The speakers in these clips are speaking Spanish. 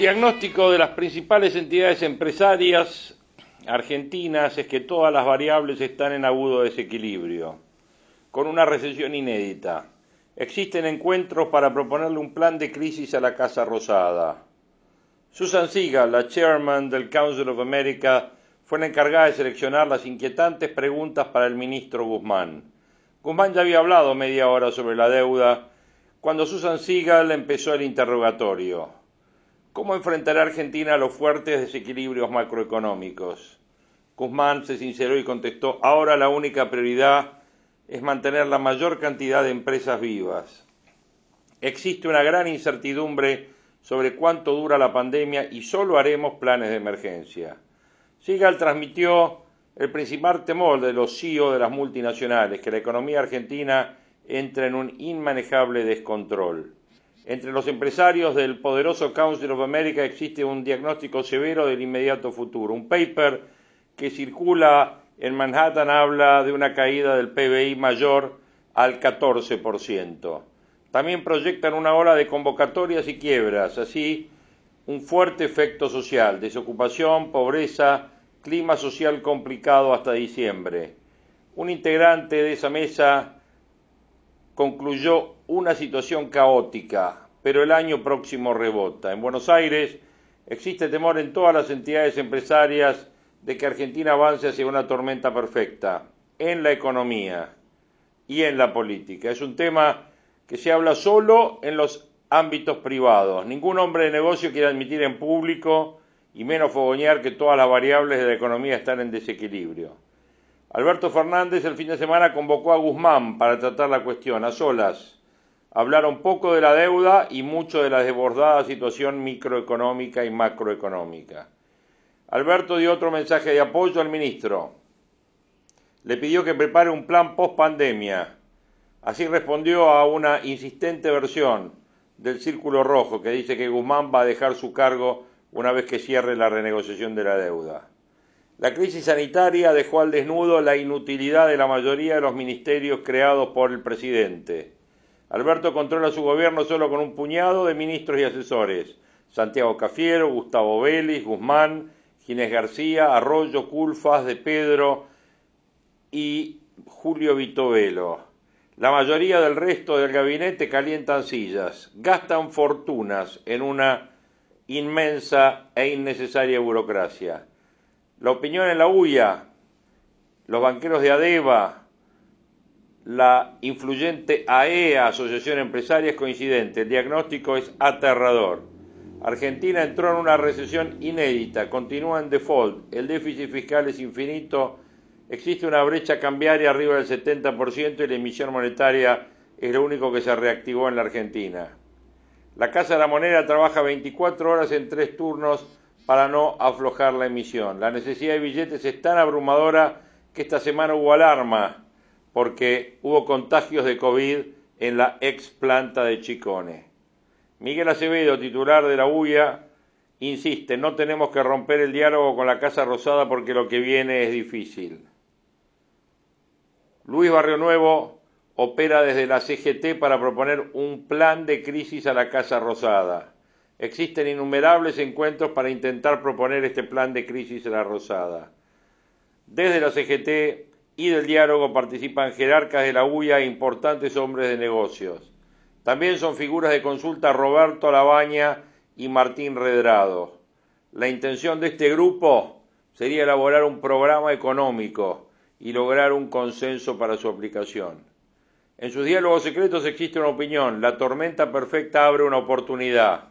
Diagnóstico de las principales entidades empresarias argentinas es que todas las variables están en agudo desequilibrio, con una recesión inédita. Existen encuentros para proponerle un plan de crisis a la Casa Rosada. Susan Siegel, la chairman del Council of America, fue la encargada de seleccionar las inquietantes preguntas para el ministro Guzmán. Guzmán ya había hablado media hora sobre la deuda cuando Susan Siegel empezó el interrogatorio. ¿Cómo enfrentará Argentina los fuertes desequilibrios macroeconómicos? Guzmán se sinceró y contestó, ahora la única prioridad es mantener la mayor cantidad de empresas vivas. Existe una gran incertidumbre sobre cuánto dura la pandemia y solo haremos planes de emergencia. Sigal transmitió el principal temor de los CEO de las multinacionales, que la economía argentina entra en un inmanejable descontrol. Entre los empresarios del poderoso Council of America existe un diagnóstico severo del inmediato futuro. Un paper que circula en Manhattan habla de una caída del PBI mayor al 14%. También proyectan una ola de convocatorias y quiebras, así un fuerte efecto social, desocupación, pobreza, clima social complicado hasta diciembre. Un integrante de esa mesa concluyó una situación caótica, pero el año próximo rebota. En Buenos Aires existe temor en todas las entidades empresarias de que Argentina avance hacia una tormenta perfecta en la economía y en la política. Es un tema que se habla solo en los ámbitos privados. Ningún hombre de negocio quiere admitir en público y menos fogonear que todas las variables de la economía están en desequilibrio. Alberto Fernández el fin de semana convocó a Guzmán para tratar la cuestión a solas. Hablaron poco de la deuda y mucho de la desbordada situación microeconómica y macroeconómica. Alberto dio otro mensaje de apoyo al ministro. Le pidió que prepare un plan post pandemia. Así respondió a una insistente versión del Círculo Rojo que dice que Guzmán va a dejar su cargo una vez que cierre la renegociación de la deuda. La crisis sanitaria dejó al desnudo la inutilidad de la mayoría de los ministerios creados por el presidente. Alberto controla su gobierno solo con un puñado de ministros y asesores. Santiago Cafiero, Gustavo Vélez, Guzmán, Ginés García, Arroyo, Culfas, De Pedro y Julio Vitovelo. La mayoría del resto del gabinete calientan sillas, gastan fortunas en una inmensa e innecesaria burocracia. La opinión en la UIA, los banqueros de ADEVA, la influyente AEA, Asociación Empresaria, es coincidente. El diagnóstico es aterrador. Argentina entró en una recesión inédita, continúa en default, el déficit fiscal es infinito, existe una brecha cambiaria arriba del 70% y la emisión monetaria es lo único que se reactivó en la Argentina. La Casa de la Moneda trabaja 24 horas en tres turnos para no aflojar la emisión. La necesidad de billetes es tan abrumadora que esta semana hubo alarma porque hubo contagios de COVID en la ex planta de Chicone. Miguel Acevedo, titular de la UIA, insiste, no tenemos que romper el diálogo con la Casa Rosada porque lo que viene es difícil. Luis Barrio Nuevo opera desde la CGT para proponer un plan de crisis a la Casa Rosada. Existen innumerables encuentros para intentar proponer este plan de crisis en la Rosada. Desde la CGT y del diálogo participan jerarcas de la UIA e importantes hombres de negocios. También son figuras de consulta Roberto Labaña y Martín Redrado. La intención de este grupo sería elaborar un programa económico y lograr un consenso para su aplicación. En sus diálogos secretos existe una opinión, la tormenta perfecta abre una oportunidad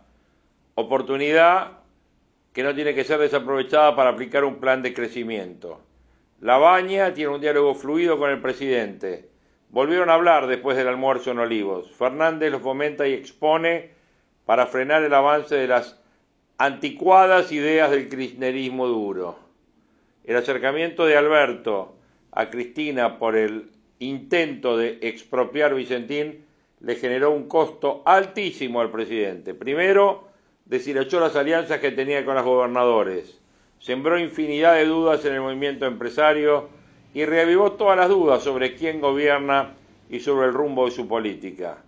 oportunidad que no tiene que ser desaprovechada para aplicar un plan de crecimiento. Labaña tiene un diálogo fluido con el presidente. Volvieron a hablar después del almuerzo en Olivos. Fernández lo fomenta y expone para frenar el avance de las anticuadas ideas del kirchnerismo duro. El acercamiento de Alberto a Cristina por el intento de expropiar Vicentín le generó un costo altísimo al presidente. Primero, deshilachó las alianzas que tenía con los gobernadores, sembró infinidad de dudas en el movimiento empresario y reavivó todas las dudas sobre quién gobierna y sobre el rumbo de su política.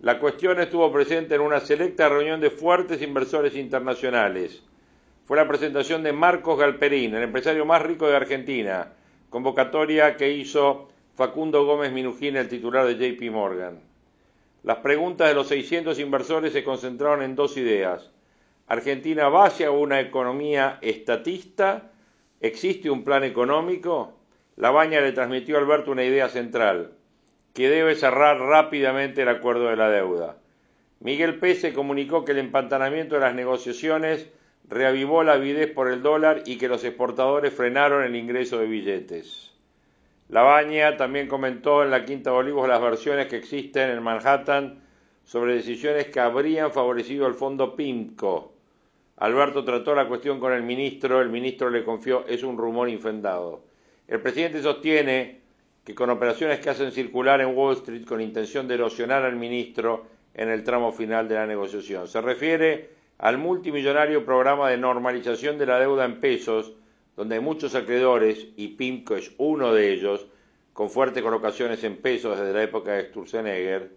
La cuestión estuvo presente en una selecta reunión de fuertes inversores internacionales. Fue la presentación de Marcos Galperín, el empresario más rico de Argentina, convocatoria que hizo Facundo Gómez Minujín, el titular de JP Morgan. Las preguntas de los 600 inversores se concentraron en dos ideas. ¿Argentina va hacia una economía estatista? ¿Existe un plan económico? La Baña le transmitió a Alberto una idea central, que debe cerrar rápidamente el acuerdo de la deuda. Miguel Pese comunicó que el empantanamiento de las negociaciones reavivó la avidez por el dólar y que los exportadores frenaron el ingreso de billetes. La Baña también comentó en la Quinta de Olivos las versiones que existen en Manhattan sobre decisiones que habrían favorecido al fondo PIMCO. Alberto trató la cuestión con el ministro, el ministro le confió, es un rumor infundado. El presidente sostiene que con operaciones que hacen circular en Wall Street con intención de erosionar al ministro en el tramo final de la negociación. Se refiere al multimillonario programa de normalización de la deuda en pesos, donde hay muchos acreedores, y PIMCO es uno de ellos, con fuertes colocaciones en pesos desde la época de Sturzenegger,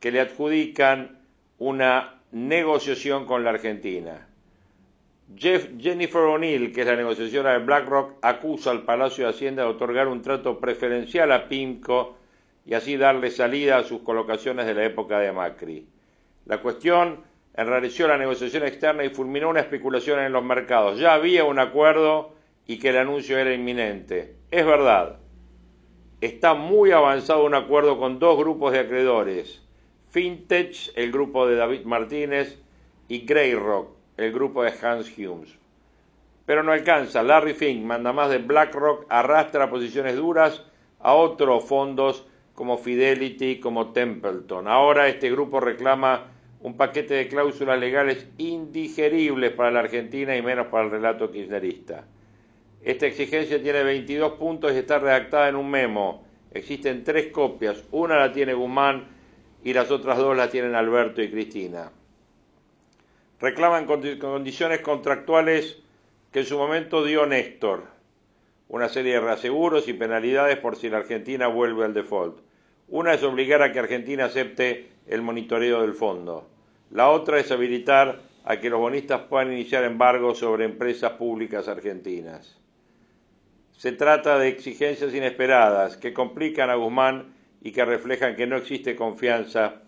que le adjudican una negociación con la Argentina. Jeff, Jennifer O'Neill, que es la negociadora de BlackRock, acusa al Palacio de Hacienda de otorgar un trato preferencial a PIMCO y así darle salida a sus colocaciones de la época de Macri. La cuestión enrareció la negociación externa y fulminó una especulación en los mercados. Ya había un acuerdo y que el anuncio era inminente. Es verdad, está muy avanzado un acuerdo con dos grupos de acreedores, Fintech, el grupo de David Martínez, y Greyrock, el grupo de Hans Humes. Pero no alcanza. Larry Fink, manda más de BlackRock, arrastra posiciones duras a otros fondos como Fidelity, como Templeton. Ahora este grupo reclama un paquete de cláusulas legales indigeribles para la Argentina y menos para el relato kirchnerista. Esta exigencia tiene 22 puntos y está redactada en un memo. Existen tres copias, una la tiene Guzmán y las otras dos la tienen Alberto y Cristina reclaman condiciones contractuales que en su momento dio Néstor, una serie de reaseguros y penalidades por si la Argentina vuelve al default. Una es obligar a que Argentina acepte el monitoreo del fondo. La otra es habilitar a que los bonistas puedan iniciar embargos sobre empresas públicas argentinas. Se trata de exigencias inesperadas que complican a Guzmán y que reflejan que no existe confianza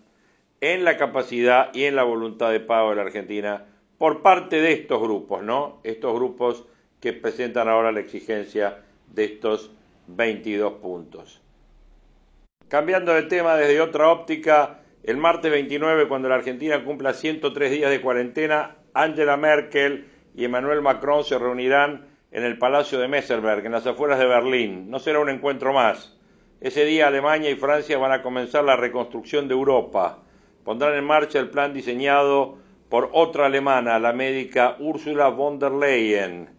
en la capacidad y en la voluntad de pago de la Argentina por parte de estos grupos, ¿no? Estos grupos que presentan ahora la exigencia de estos 22 puntos. Cambiando de tema desde otra óptica, el martes 29, cuando la Argentina cumpla 103 días de cuarentena, Angela Merkel y Emmanuel Macron se reunirán en el Palacio de Messerberg, en las afueras de Berlín. No será un encuentro más. Ese día Alemania y Francia van a comenzar la reconstrucción de Europa pondrán en marcha el plan diseñado por otra alemana, la médica Ursula von der Leyen,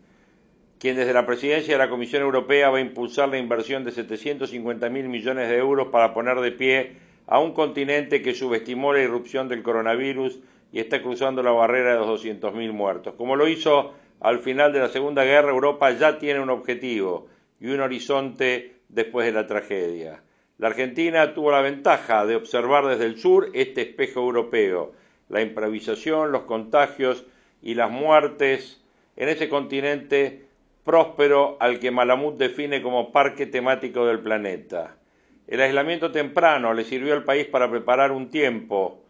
quien desde la presidencia de la Comisión Europea va a impulsar la inversión de 750 mil millones de euros para poner de pie a un continente que subestimó la irrupción del coronavirus y está cruzando la barrera de los 200.000 muertos. Como lo hizo al final de la Segunda Guerra, Europa ya tiene un objetivo y un horizonte después de la tragedia. La Argentina tuvo la ventaja de observar desde el sur este espejo europeo, la improvisación, los contagios y las muertes en ese continente próspero al que Malamud define como parque temático del planeta. El aislamiento temprano le sirvió al país para preparar un tiempo.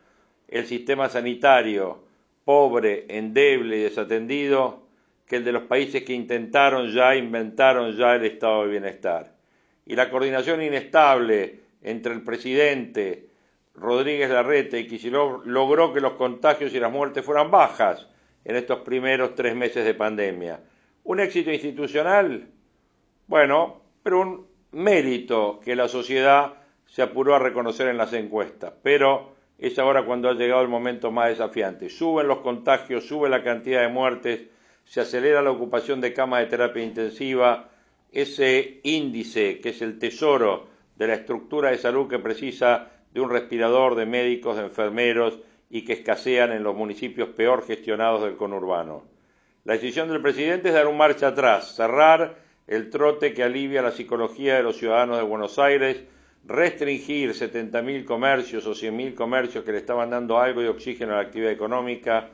El sistema sanitario pobre, endeble y desatendido que el de los países que intentaron ya, inventaron ya el estado de bienestar y la coordinación inestable entre el presidente Rodríguez Larrete y Kicillof logró que los contagios y las muertes fueran bajas en estos primeros tres meses de pandemia. ¿Un éxito institucional? Bueno, pero un mérito que la sociedad se apuró a reconocer en las encuestas. Pero es ahora cuando ha llegado el momento más desafiante. Suben los contagios, sube la cantidad de muertes, se acelera la ocupación de camas de terapia intensiva, ese índice que es el tesoro de la estructura de salud que precisa de un respirador, de médicos, de enfermeros y que escasean en los municipios peor gestionados del conurbano. La decisión del presidente es dar un marcha atrás, cerrar el trote que alivia la psicología de los ciudadanos de Buenos Aires, restringir 70.000 comercios o 100.000 comercios que le estaban dando algo de oxígeno a la actividad económica,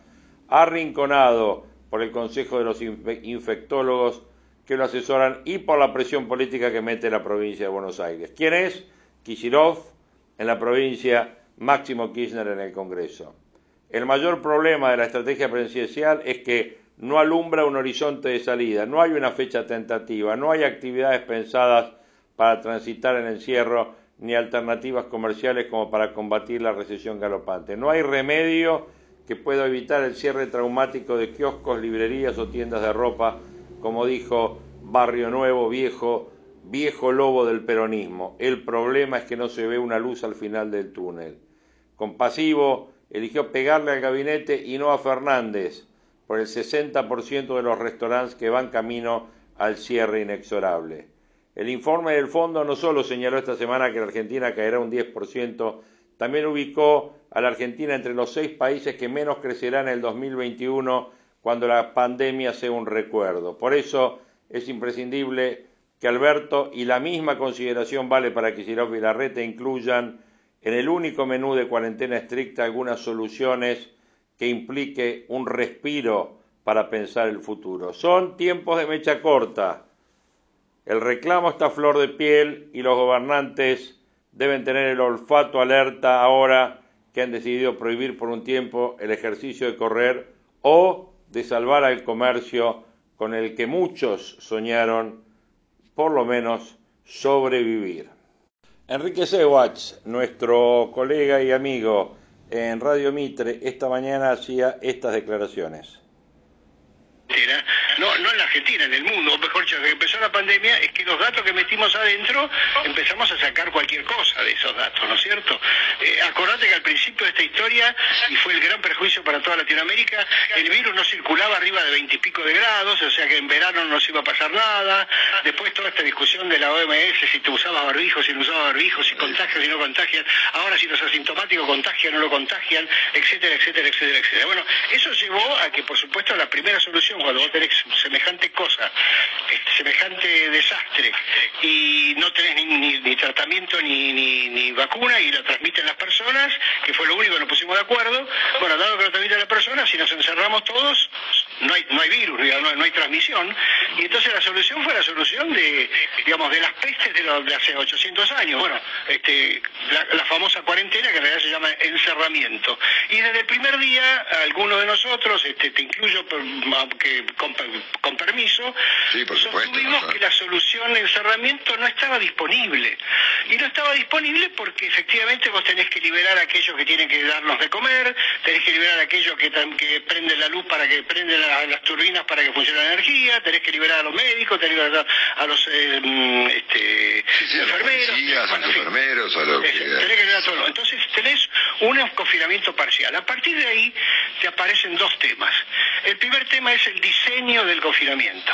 arrinconado por el Consejo de los Infectólogos que lo asesoran y por la presión política que mete la provincia de Buenos Aires. ¿Quién es? Kicillof en la provincia, Máximo Kirchner en el Congreso. El mayor problema de la estrategia presidencial es que no alumbra un horizonte de salida, no hay una fecha tentativa, no hay actividades pensadas para transitar el encierro ni alternativas comerciales como para combatir la recesión galopante. No hay remedio que pueda evitar el cierre traumático de kioscos, librerías o tiendas de ropa, como dijo Barrio Nuevo, viejo, viejo lobo del peronismo. El problema es que no se ve una luz al final del túnel. Compasivo, eligió pegarle al gabinete y no a Fernández por el 60% de los restaurantes que van camino al cierre inexorable. El informe del fondo no solo señaló esta semana que la Argentina caerá un 10%, también ubicó a la Argentina entre los seis países que menos crecerán en el 2021 cuando la pandemia sea un recuerdo. Por eso es imprescindible que Alberto y la misma consideración vale para que y Larreta incluyan en el único menú de cuarentena estricta algunas soluciones que implique un respiro para pensar el futuro. Son tiempos de mecha corta. El reclamo está a flor de piel y los gobernantes deben tener el olfato alerta ahora que han decidido prohibir por un tiempo el ejercicio de correr o de salvar al comercio con el que muchos soñaron por lo menos sobrevivir. Enrique Sewach, nuestro colega y amigo en Radio Mitre, esta mañana hacía estas declaraciones no, no en la Argentina, en el mundo, mejor dicho, que empezó la pandemia, es que los datos que metimos adentro empezamos a sacar cualquier cosa de esos datos, ¿no es cierto? Eh, acordate que al principio de esta historia, y fue el gran perjuicio para toda Latinoamérica, el virus no circulaba arriba de veintipico de grados, o sea que en verano no se iba a pasar nada, después toda esta discusión de la OMS, si te usabas barbijo, si no usabas barbijo, si contagias, si no contagias, ahora si los asintomáticos contagian o no lo contagian, etcétera, etcétera, etcétera, etcétera. Bueno, eso llevó a que, por supuesto, la primera solución, cuando vos tenés semejante cosa, este, semejante desastre, y no tenés ni, tratamiento ni, vacuna y lo transmiten las personas, que fue lo único que nos pusimos de acuerdo, bueno, dado que lo transmiten las personas, si nos encerramos todos, no hay, no hay virus, no, hay transmisión, y entonces la solución fue la solución de, digamos, de las pestes de, de hace 800 años, bueno, este, la, famosa cuarentena que en realidad se llama encerramiento. Y desde el primer día, algunos de nosotros, este, te incluyo, con, con permiso, sí, sostuvimos que la solución de encerramiento no estaba disponible. Y no estaba disponible porque efectivamente vos tenés que liberar a aquellos que tienen que darnos de comer, tenés que liberar a aquellos que, que prenden la luz para que prenden las turbinas para que funcione la energía, tenés que liberar a los médicos, tenés que liberar a los eh, este, enfermeros. A los enfermeros, a los Tenés que liberar a todos. Entonces tenés un confinamiento parcial. A partir de ahí te aparecen dos temas. El primer tema es el diseño del confinamiento.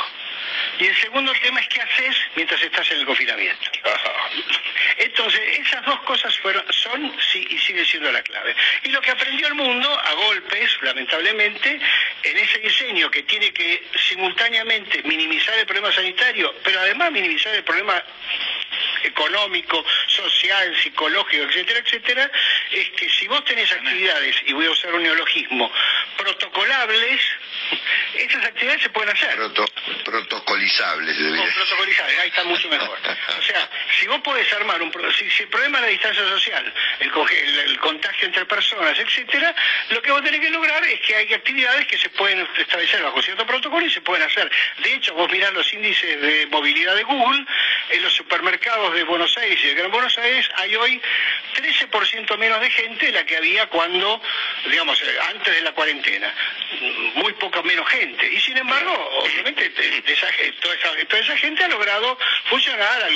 Y el segundo tema es qué haces mientras estás en el confinamiento. Entonces, esas dos cosas fueron, son sí, y sigue siendo la clave. Y lo que aprendió el mundo, a golpes, lamentablemente, en ese diseño que tiene que simultáneamente minimizar el problema sanitario, pero además minimizar el problema económico, social, psicológico, etcétera, etcétera, es que si vos tenés actividades, y voy a usar un neologismo, protocolables, esas actividades se pueden hacer. protocolizables, debería. protocolizables, ahí está mucho mejor. O sea, si vos podés armar un... Si, si el problema es la distancia social, el, el, contagio entre personas, etcétera, lo que vos tenés que lograr es que hay actividades que se pueden establecer bajo cierto protocolo y se pueden hacer. De hecho, vos mirás los índices de movilidad de Google, en los supermercados de Buenos Aires y de Gran Buenos Aires hay hoy 13% menos de gente de la que había cuando digamos, eh, antes de la cuarentena, muy poca menos gente. Y sin embargo, obviamente, toda, esa, gente ha logrado funcionar,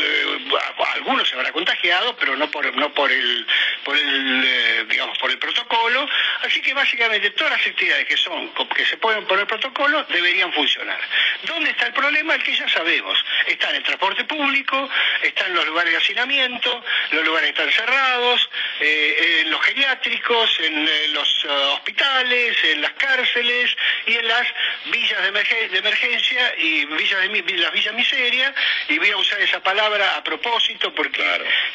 algunos se habrá contagiado, pero no por, no por el, por el, eh, digamos, por el protocolo. Así que básicamente todas las actividades que son, que se pueden poner protocolo, deberían funcionar. ¿Dónde está el problema? El que ya sabemos. Está en el transporte público, está en los lugares de hacinamiento, los lugares están cerrados, eh, en los geriátricos, en eh, los hospitales, en las cárceles y en las villas de, emergencia y villas de, las villas miseria. Y voy a usar esa palabra a propósito porque,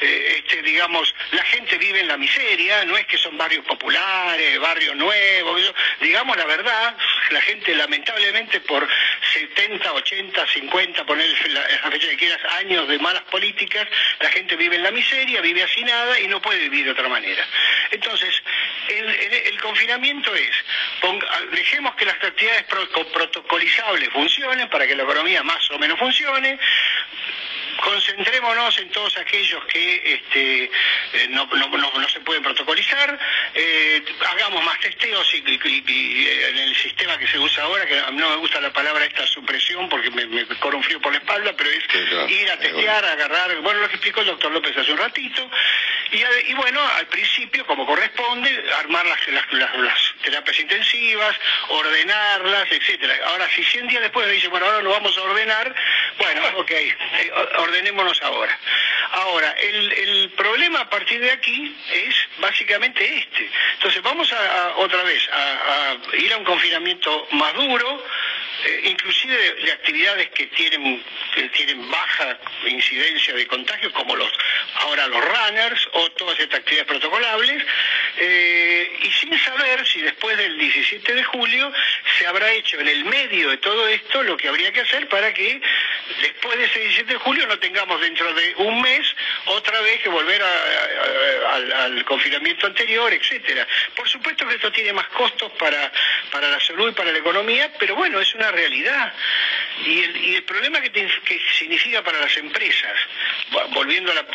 este, digamos, la gente vive en la miseria, no es que son barrios populares, barrios nuevos, digamos la verdad, la gente lamentablemente por 70, 80, 50, poner la fecha que quieras, años de malas políticas, la gente vive en la miseria, vive hacinada y no puede vivir de otra manera. Entonces, el, confinamiento es, dejemos que las actividades protocolizables funcionen para que la economía más o menos funcione, concentrémonos en todos aquellos que este, eh, no, se pueden protocolizar, eh, hagamos más testeos y, eh, en el sistema que se usa ahora, que no me gusta la palabra esta supresión porque me, corre un frío por la espalda, pero es ir a testear, agarrar, bueno, lo que explicó el doctor López hace un ratito, y, bueno, al principio, como corresponde, armar las, las, terapias intensivas, ordenarlas, etcétera. Ahora, si 100 días después me dice, bueno, ahora lo vamos a ordenar, bueno, ok, ordenémonos ahora. Ahora, el, problema a partir de aquí es básicamente este. Entonces, vamos a, otra vez a, ir a un confinamiento más duro, eh, inclusive de, actividades que tienen, que tienen baja incidencia de contagio, como los ahora los runners o todas estas actividades protocolables, eh, y sin saber si después del 17 de julio se habrá hecho en el medio de todo esto lo que habría que hacer para que después de ese 17 de julio no tengamos dentro de un mes otra vez que volver al, confinamiento anterior, etcétera. Por supuesto que esto tiene más costos para, para la salud y para la economía, pero bueno, es una realidad. Y el, problema que, que, significa para las empresas, volviendo a la,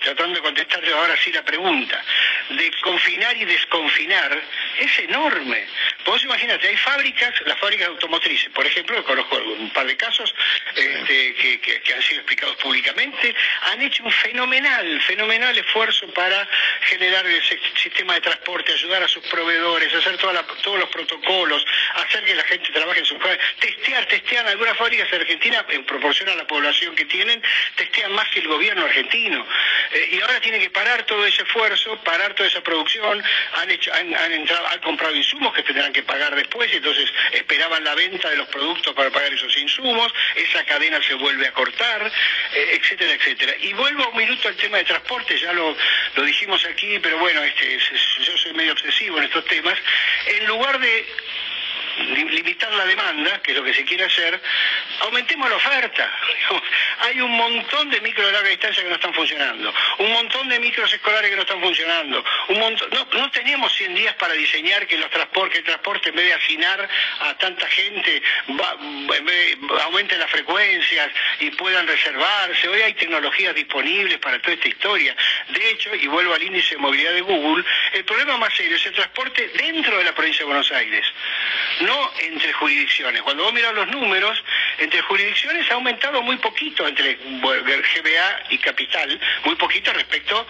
tratando de contestarle ahora sí la pregunta, de confinar y desconfinar, es enorme. Vos imagínate, hay fábricas, las fábricas automotrices, por ejemplo, conozco un par de casos este, que, han sido explicados públicamente, han hecho un fenomenal, fenomenal esfuerzo para generar el sistema de transporte, ayudar a sus proveedores, hacer todos los protocolos, hacer que la gente trabaje en su testear, testear algunas fábricas en Argentina en proporción a la población que tienen, testean más que el gobierno argentino. Eh, y ahora tiene que parar todo ese esfuerzo, parar toda esa producción, han hecho, han, entrado, han comprado insumos que tendrán que pagar después, entonces esperaban la venta de los productos para pagar esos insumos, esa cadena se vuelve a cortar, eh, etcétera, etcétera. Y vuelvo un minuto al tema de transporte, ya lo, lo dijimos aquí, pero bueno, este, yo soy medio obsesivo en estos temas, en lugar de limitar la demanda, que es lo que se quiere hacer, aumentemos la oferta. Hay un montón de micro de larga distancia que no están funcionando, un montón de micros escolares que no están funcionando, un montón, no, no teníamos 100 días para diseñar que el transporte en vez de hacinar a tanta gente, aumente las frecuencias y puedan reservarse. Hoy hay tecnologías disponibles para toda esta historia. De hecho, y vuelvo al índice de movilidad de Google, el problema más serio es el transporte dentro de la provincia de Buenos Aires entre jurisdicciones. Cuando vos miras los números, entre jurisdicciones ha aumentado muy poquito entre GBA y Capital, muy poquito respecto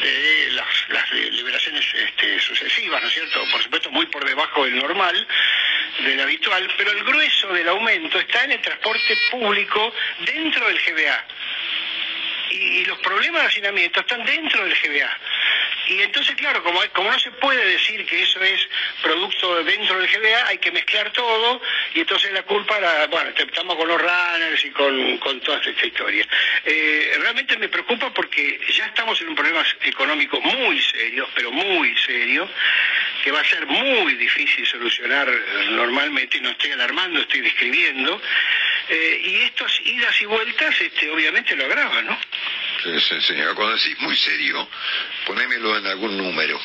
de las, liberaciones este, sucesivas, ¿no es cierto? Por supuesto, muy por debajo del normal, del habitual, pero el grueso del aumento está en el transporte público dentro del GBA. Y, los problemas de hacinamiento están dentro del GBA. Y entonces, claro, como, no se puede decir que eso es producto dentro del GBA, hay que mezclar todo y entonces la culpa, la, bueno, estamos con los runners y con, con toda esta historia. Eh, realmente me preocupa porque ya estamos en un problema económico muy serio, pero muy serio, que va a ser muy difícil solucionar normalmente, no estoy alarmando, estoy describiendo, eh, y estas idas y vueltas este, obviamente lo agravan, ¿no? Sí, señor, cuando decís muy serio, ponémelo en algún número.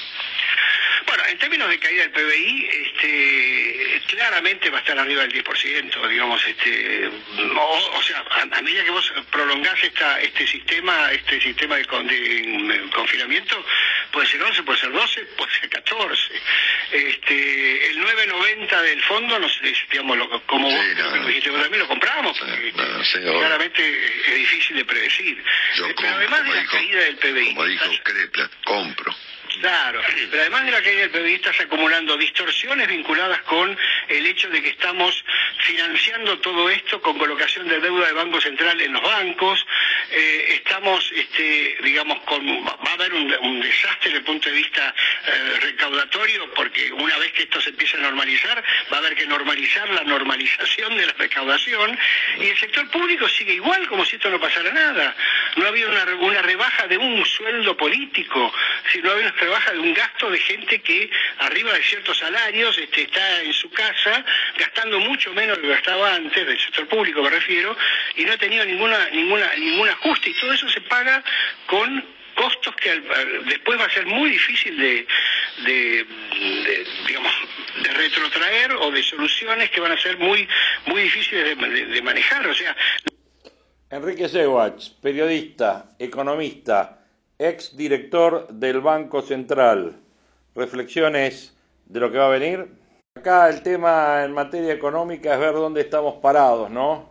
Bueno, en términos de caída del PBI, este, claramente va a estar arriba del 10%, digamos, este, o, sea, a, medida que vos prolongás esta, este sistema, este sistema de, confinamiento, puede ser 11, puede ser 12, puede ser 14. Este, el 9.90 del fondo, no sé, digamos, como vos, también lo compramos, claramente es difícil de predecir. Pero además de la caída del PBI... Como dijo Krepler, compro. Claro, pero además de la caída del PBI estás acumulando distorsiones vinculadas con el hecho de que estamos financiando todo esto con colocación de deuda de Banco Central en los bancos, eh, estamos, este, digamos, con, va a haber un, desastre desde el punto de vista eh, recaudatorio, porque una vez que esto se empiece a normalizar, va a haber que normalizar la normalización de la recaudación, y el sector público sigue igual como si esto no pasara nada. No ha habido una, una rebaja de un sueldo político, sino ha habido una rebaja de un gasto de gente que arriba de ciertos salarios este, está en su casa gastando mucho menos lo que gastaba antes, del sector público me refiero, y no ha tenido ninguna, ninguna, ningún ajuste, y todo eso se paga con costos que después va a ser muy difícil de, de retrotraer o de soluciones que van a ser muy, muy difíciles de, manejar. O sea, Enrique Sewach, periodista, economista, ex director del Banco Central. Reflexiones de lo que va a venir. Acá el tema en materia económica es ver dónde estamos parados, ¿no?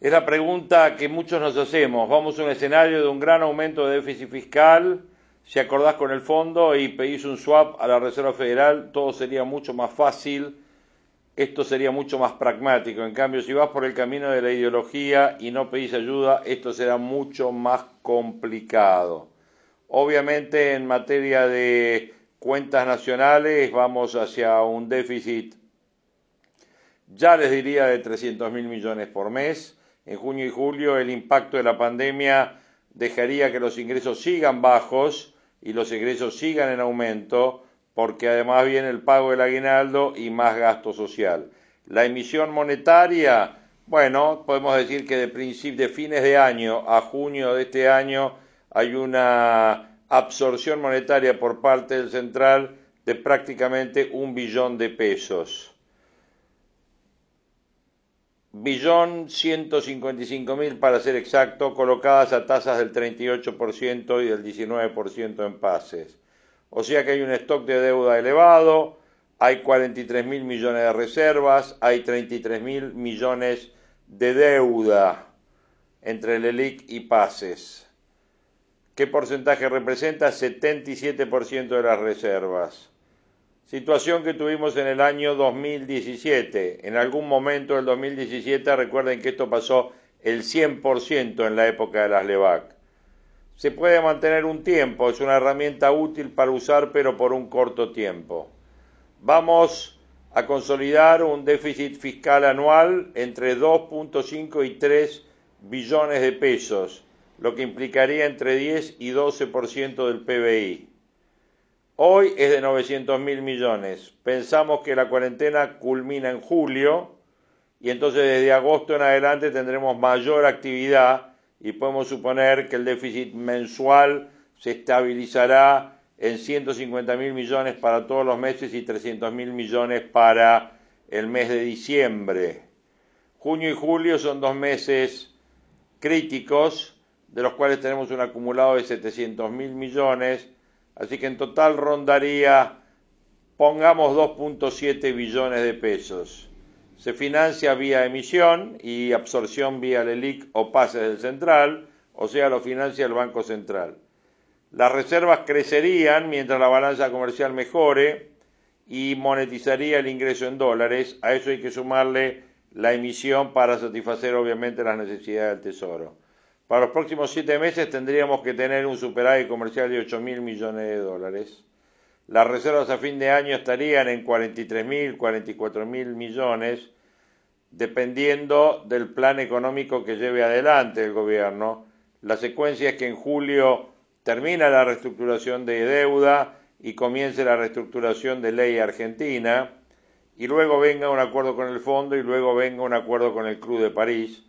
Es la pregunta que muchos nos hacemos. Vamos a un escenario de un gran aumento de déficit fiscal. Si acordás con el fondo y pedís un swap a la Reserva Federal, todo sería mucho más fácil. Esto sería mucho más pragmático. En cambio, si vas por el camino de la ideología y no pedís ayuda, esto será mucho más complicado. Obviamente, en materia de cuentas nacionales, vamos hacia un déficit, ya les diría, de 300 mil millones por mes en junio y julio el impacto de la pandemia dejaría que los ingresos sigan bajos y los egresos sigan en aumento, porque además viene el pago del aguinaldo y más gasto social. La emisión monetaria, bueno, podemos decir que de, de fines de año a junio de este año hay una absorción monetaria por parte del central de prácticamente un billón de pesos billón 155 mil para ser exacto, colocadas a tasas del 38% y del 19% en pases. O sea que hay un stock de deuda elevado, hay 43 mil millones de reservas, hay 33 mil millones de deuda entre el ELIC y pases. ¿Qué porcentaje representa? 77% de las reservas. Situación que tuvimos en el año 2017. En algún momento del 2017, recuerden que esto pasó el 100% en la época de las LEVAC. Se puede mantener un tiempo, es una herramienta útil para usar, pero por un corto tiempo. Vamos a consolidar un déficit fiscal anual entre 2.5 y 3 billones de pesos, lo que implicaría entre 10 y 12% del PBI. Hoy es de 900 mil millones. Pensamos que la cuarentena culmina en julio y entonces desde agosto en adelante tendremos mayor actividad y podemos suponer que el déficit mensual se estabilizará en 150 mil millones para todos los meses y 300 mil millones para el mes de diciembre. Junio y julio son dos meses críticos, de los cuales tenemos un acumulado de 700 mil millones Así que en total rondaría, pongamos 2.7 billones de pesos. Se financia vía emisión y absorción vía LELIC o pases del central, o sea, lo financia el Banco Central. Las reservas crecerían mientras la balanza comercial mejore y monetizaría el ingreso en dólares. A eso hay que sumarle la emisión para satisfacer obviamente las necesidades del Tesoro. Para los próximos siete meses tendríamos que tener un superávit comercial de 8 mil millones de dólares. Las reservas a fin de año estarían en 43 mil, 44 mil millones, dependiendo del plan económico que lleve adelante el gobierno. La secuencia es que en julio termina la reestructuración de deuda y comience la reestructuración de ley argentina, y luego venga un acuerdo con el fondo y luego venga un acuerdo con el Club de París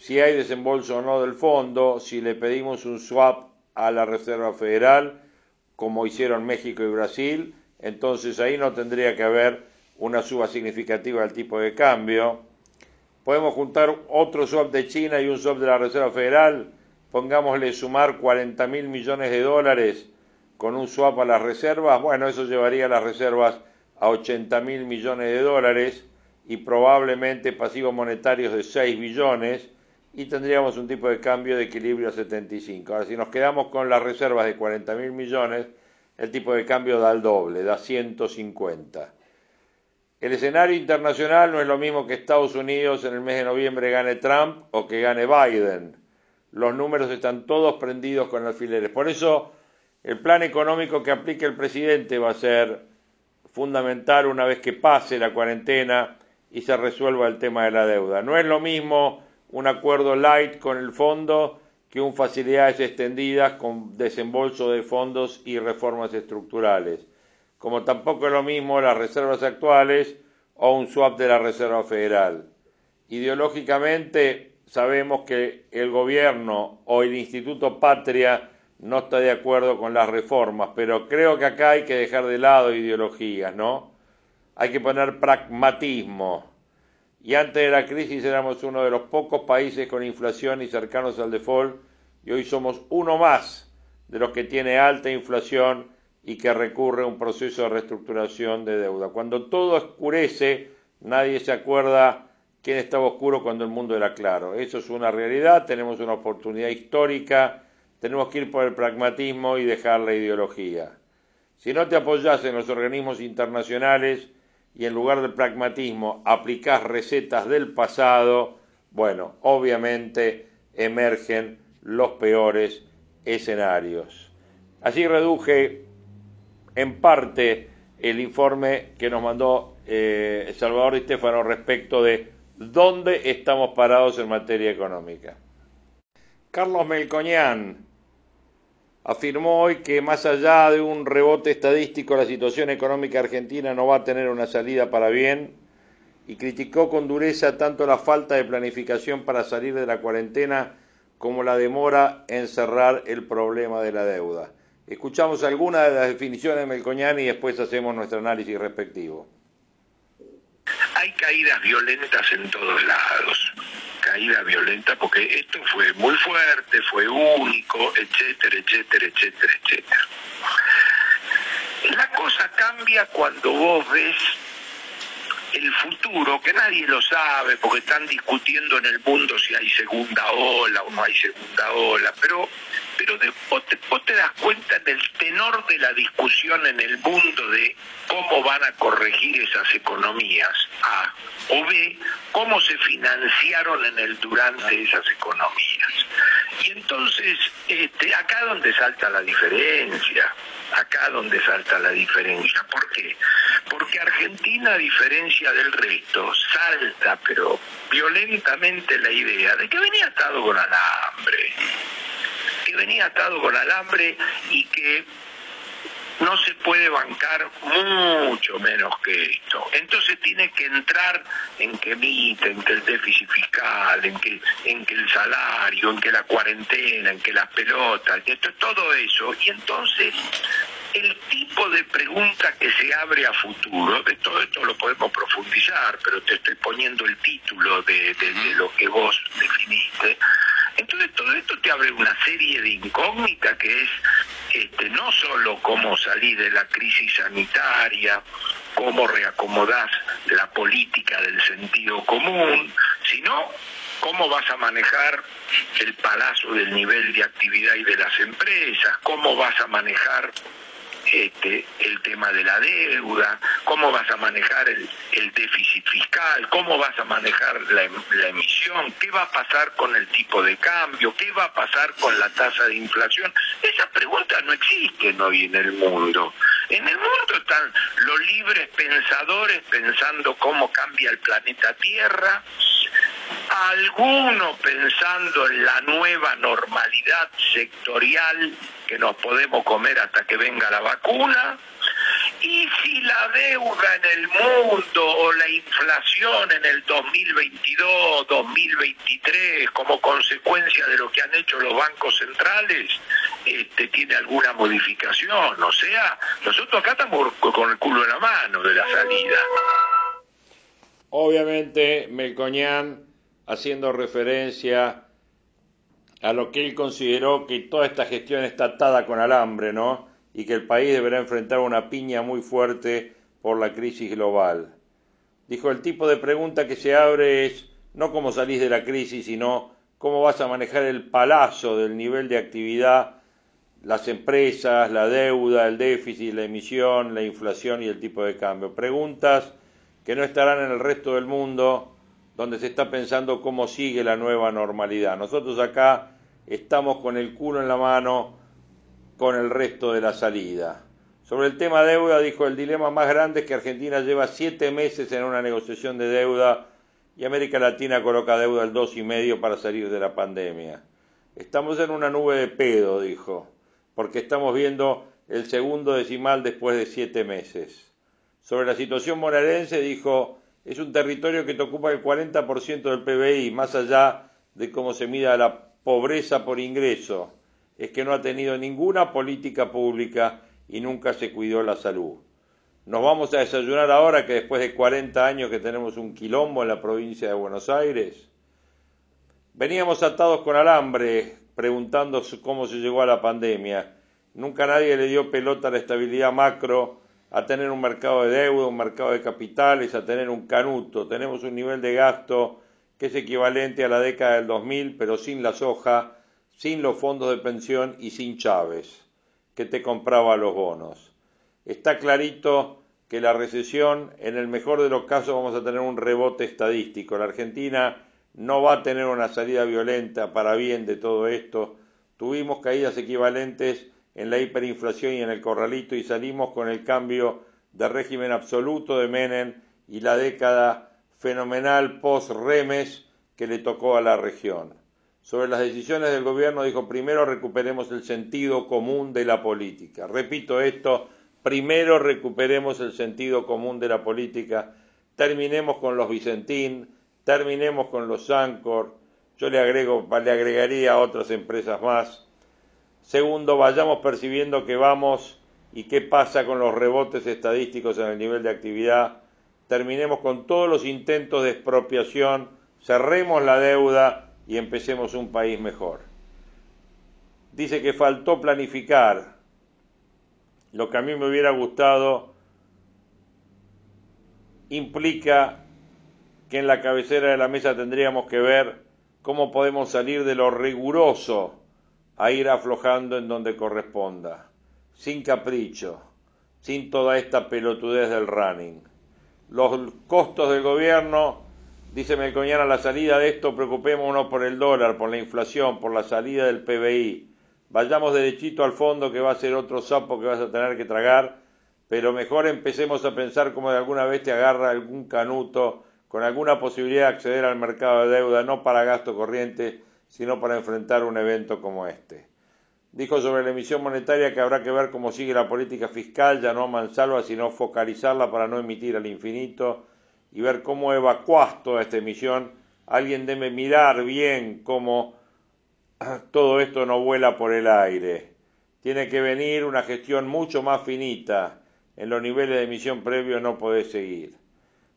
si hay desembolso o no del fondo, si le pedimos un swap a la Reserva Federal, como hicieron México y Brasil, entonces ahí no tendría que haber una suba significativa del tipo de cambio. Podemos juntar otro swap de China y un swap de la Reserva Federal, pongámosle sumar 40 mil millones de dólares con un swap a las reservas, bueno, eso llevaría las reservas a 80 mil millones de dólares y probablemente pasivos monetarios de 6 billones y tendríamos un tipo de cambio de equilibrio a 75. Ahora, si nos quedamos con las reservas de 40 mil millones, el tipo de cambio da el doble, da 150. El escenario internacional no es lo mismo que Estados Unidos en el mes de noviembre gane Trump o que gane Biden. Los números están todos prendidos con alfileres. Por eso el plan económico que aplique el presidente va a ser fundamental una vez que pase la cuarentena y se resuelva el tema de la deuda. No es lo mismo un acuerdo light con el fondo que un facilidades extendidas con desembolso de fondos y reformas estructurales, como tampoco es lo mismo las reservas actuales o un swap de la Reserva Federal. Ideológicamente sabemos que el gobierno o el Instituto Patria no está de acuerdo con las reformas, pero creo que acá hay que dejar de lado ideologías, ¿no? Hay que poner pragmatismo. Y antes de la crisis éramos uno de los pocos países con inflación y cercanos al default, y hoy somos uno más de los que tiene alta inflación y que recurre a un proceso de reestructuración de deuda. Cuando todo oscurece, nadie se acuerda quién estaba oscuro cuando el mundo era claro. Eso es una realidad, tenemos una oportunidad histórica tenemos que ir por el pragmatismo y dejar la ideología. Si no te apoyas en los organismos internacionales y en lugar del pragmatismo aplicás recetas del pasado, bueno, obviamente emergen los peores escenarios. Así reduje en parte el informe que nos mandó eh, Salvador Di Stefano respecto de dónde estamos parados en materia económica. Carlos Melcoñán, afirmó hoy que más allá de un rebote estadístico la situación económica argentina no va a tener una salida para bien y criticó con dureza tanto la falta de planificación para salir de la cuarentena como la demora en cerrar el problema de la deuda. Escuchamos algunas de las definiciones de Melcoñán y después hacemos nuestro análisis respectivo. Hay caídas violentas en todos lados caída violenta, porque esto fue muy fuerte, fue único, etcétera, etcétera, etcétera, etcétera. La cosa cambia cuando vos ves el futuro, que nadie lo sabe, porque están discutiendo en el mundo si hay segunda ola o no hay segunda ola, pero, pero de, vos, te, das cuenta del tenor de la discusión en el mundo de cómo van a corregir esas economías, A, o B, cómo se financiaron en el durante esas economías. Y entonces, este, acá donde salta la diferencia, acá donde salta la diferencia. ¿Por qué? Porque Argentina, a diferencia del resto, salta, pero violentamente la idea de que venía atado con alambre, que venía atado con alambre y que no se puede bancar mucho menos que esto. Entonces tiene que entrar en que emite, en que el déficit fiscal, en que, en que el salario, en que la cuarentena, en que las pelotas, esto, todo eso. Y entonces el tipo de pregunta que se abre a futuro, de todo esto lo podemos profundizar, pero te estoy poniendo el título de, de lo que vos definiste, entonces todo esto te abre una serie de incógnitas que es este, no solo cómo salir de la crisis sanitaria, cómo reacomodás la política del sentido común, sino cómo vas a manejar el palazo del nivel de actividad y de las empresas, cómo vas a manejar este, el tema de la deuda, cómo vas a manejar el, déficit fiscal, cómo vas a manejar la, la, emisión, qué va a pasar con el tipo de cambio, qué va a pasar con la tasa de inflación. Esas preguntas no existen hoy en el mundo. En el mundo están los libres pensadores pensando cómo cambia el planeta Tierra, algunos pensando en la nueva normalidad sectorial que nos podemos comer hasta que venga la vacuna, y si la deuda en el mundo o la inflación en el 2022, 2023, como consecuencia de lo que han hecho los bancos centrales, este, tiene alguna modificación. O sea, nosotros acá estamos con el culo en la mano de la salida. Obviamente, Melcoñán haciendo referencia a lo que él consideró que toda esta gestión está atada con alambre, ¿no? y que el país deberá enfrentar una piña muy fuerte por la crisis global. Dijo, el tipo de pregunta que se abre es no cómo salís de la crisis, sino cómo vas a manejar el palazo del nivel de actividad, las empresas, la deuda, el déficit, la emisión, la inflación y el tipo de cambio. Preguntas que no estarán en el resto del mundo donde se está pensando cómo sigue la nueva normalidad. Nosotros acá estamos con el culo en la mano con el resto de la salida. Sobre el tema deuda, dijo, el dilema más grande es que Argentina lleva siete meses en una negociación de deuda y América Latina coloca deuda al dos y medio para salir de la pandemia. Estamos en una nube de pedo, dijo, porque estamos viendo el segundo decimal después de siete meses. Sobre la situación monarense, dijo, es un territorio que te ocupa el 40% del PBI, más allá de cómo se mida la pobreza por ingreso, es que no ha tenido ninguna política pública y nunca se cuidó la salud. Nos vamos a desayunar ahora que después de 40 años que tenemos un quilombo en la provincia de Buenos Aires. Veníamos atados con alambre preguntando cómo se llegó a la pandemia. Nunca nadie le dio pelota a la estabilidad macro, a tener un mercado de deuda, un mercado de capitales, a tener un canuto. Tenemos un nivel de gasto que es equivalente a la década del 2000, pero sin la soja, sin los fondos de pensión y sin Chávez, que te compraba los bonos. Está clarito que la recesión, en el mejor de los casos, vamos a tener un rebote estadístico. La Argentina no va a tener una salida violenta para bien de todo esto. Tuvimos caídas equivalentes en la hiperinflación y en el corralito y salimos con el cambio de régimen absoluto de Menem y la década fenomenal post-Remes que le tocó a la región. Sobre las decisiones del gobierno dijo, primero recuperemos el sentido común de la política. Repito esto, primero recuperemos el sentido común de la política, terminemos con los Vicentín, terminemos con los Ancor, yo le, agrego, le agregaría a otras empresas más. Segundo, vayamos percibiendo que vamos y qué pasa con los rebotes estadísticos en el nivel de actividad terminemos con todos los intentos de expropiación, cerremos la deuda y empecemos un país mejor. Dice que faltó planificar. Lo que a mí me hubiera gustado implica que en la cabecera de la mesa tendríamos que ver cómo podemos salir de lo riguroso a ir aflojando en donde corresponda, sin capricho, sin toda esta pelotudez del running los costos del gobierno, dice Melcoñana, la salida de esto, preocupémonos por el dólar, por la inflación, por la salida del PBI. Vayamos derechito al fondo que va a ser otro sapo que vas a tener que tragar, pero mejor empecemos a pensar cómo de alguna vez te agarra algún canuto con alguna posibilidad de acceder al mercado de deuda, no para gasto corriente, sino para enfrentar un evento como este. Dijo sobre la emisión monetaria que habrá que ver cómo sigue la política fiscal, ya no a mansalva, sino focalizarla para no emitir al infinito y ver cómo evacuás toda esta emisión. Alguien debe mirar bien cómo todo esto no vuela por el aire. Tiene que venir una gestión mucho más finita. En los niveles de emisión previos no podés seguir.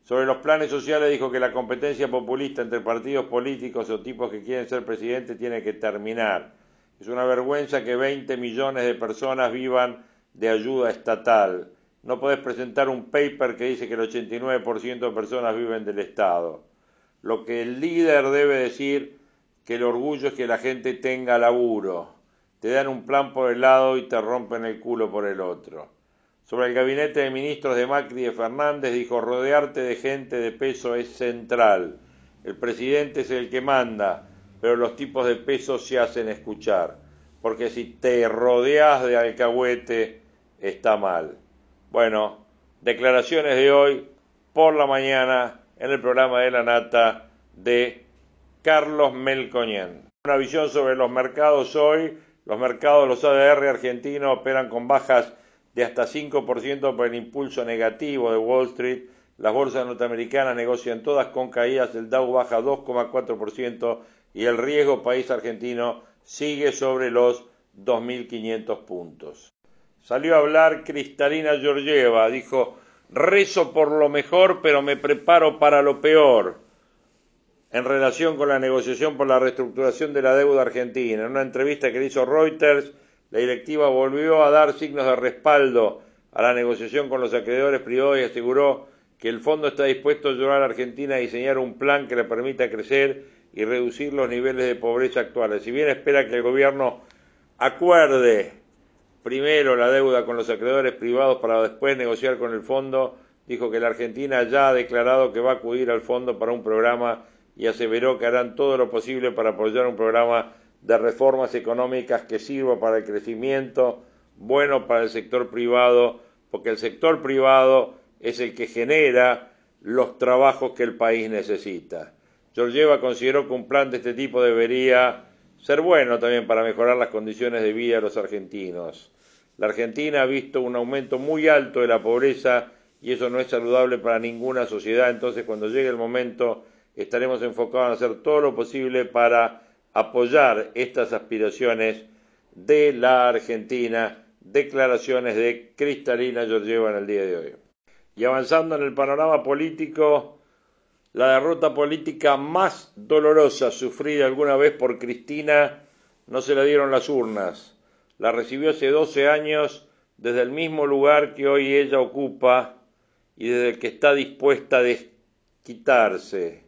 Sobre los planes sociales dijo que la competencia populista entre partidos políticos o tipos que quieren ser presidente tiene que terminar es una vergüenza que 20 millones de personas vivan de ayuda estatal. No podés presentar un paper que dice que el 89% de personas viven del Estado. Lo que el líder debe decir que el orgullo es que la gente tenga laburo. Te dan un plan por el lado y te rompen el culo por el otro. Sobre el gabinete de ministros de Macri y de Fernández dijo rodearte de gente de peso es central. El presidente es el que manda pero los tipos de peso se hacen escuchar, porque si te rodeas de alcahuete está mal. Bueno, declaraciones de hoy por la mañana en el programa de la nata de Carlos Melcoñén. Una visión sobre los mercados hoy. Los mercados, los ADR argentinos operan con bajas de hasta 5% por el impulso negativo de Wall Street. Las bolsas norteamericanas negocian todas con caídas. El Dow baja 2,4%, y el riesgo país argentino sigue sobre los 2.500 puntos. Salió a hablar Cristalina Georgieva, dijo, rezo por lo mejor, pero me preparo para lo peor, en relación con la negociación por la reestructuración de la deuda argentina. En una entrevista que le hizo Reuters, la directiva volvió a dar signos de respaldo a la negociación con los acreedores privados y aseguró que el fondo está dispuesto a ayudar a la Argentina a diseñar un plan que le permita crecer y reducir los niveles de pobreza actuales. Si bien espera que el gobierno acuerde primero la deuda con los acreedores privados para después negociar con el fondo, dijo que la Argentina ya ha declarado que va a acudir al fondo para un programa y aseveró que harán todo lo posible para apoyar un programa de reformas económicas que sirva para el crecimiento, bueno para el sector privado, porque el sector privado es el que genera los trabajos que el país necesita. Georgieva consideró que un plan de este tipo debería ser bueno también para mejorar las condiciones de vida de los argentinos. La Argentina ha visto un aumento muy alto de la pobreza y eso no es saludable para ninguna sociedad. Entonces, cuando llegue el momento, estaremos enfocados en hacer todo lo posible para apoyar estas aspiraciones de la Argentina. Declaraciones de Cristalina Georgieva en el día de hoy. Y avanzando en el panorama político, la derrota política más dolorosa sufrida alguna vez por Cristina no se la dieron las urnas. La recibió hace 12 años desde el mismo lugar que hoy ella ocupa y desde el que está dispuesta a desquitarse.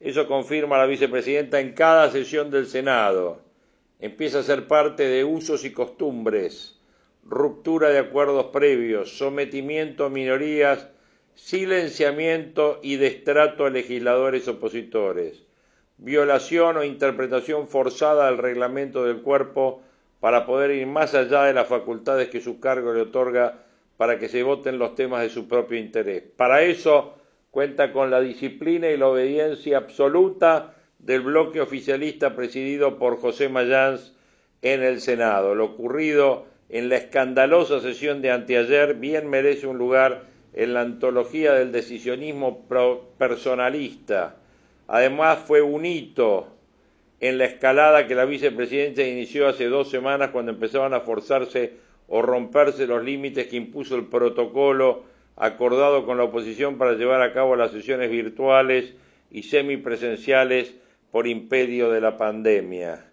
Eso confirma la vicepresidenta en cada sesión del Senado. Empieza a ser parte de usos y costumbres, ruptura de acuerdos previos, sometimiento a minorías silenciamiento y destrato a legisladores opositores, violación o interpretación forzada del reglamento del cuerpo para poder ir más allá de las facultades que su cargo le otorga para que se voten los temas de su propio interés. Para eso cuenta con la disciplina y la obediencia absoluta del bloque oficialista presidido por José Mayans en el Senado. Lo ocurrido en la escandalosa sesión de anteayer bien merece un lugar en la antología del decisionismo personalista. Además fue un hito en la escalada que la vicepresidenta inició hace dos semanas cuando empezaban a forzarse o romperse los límites que impuso el protocolo acordado con la oposición para llevar a cabo las sesiones virtuales y semipresenciales por impedio de la pandemia.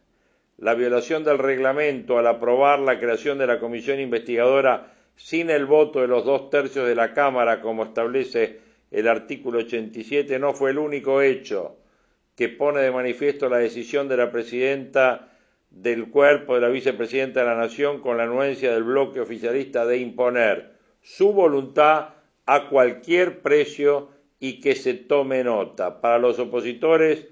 La violación del reglamento al aprobar la creación de la comisión investigadora sin el voto de los dos tercios de la Cámara, como establece el artículo 87, no fue el único hecho que pone de manifiesto la decisión de la presidenta del cuerpo de la vicepresidenta de la Nación con la anuencia del bloque oficialista de imponer su voluntad a cualquier precio y que se tome nota. Para los opositores,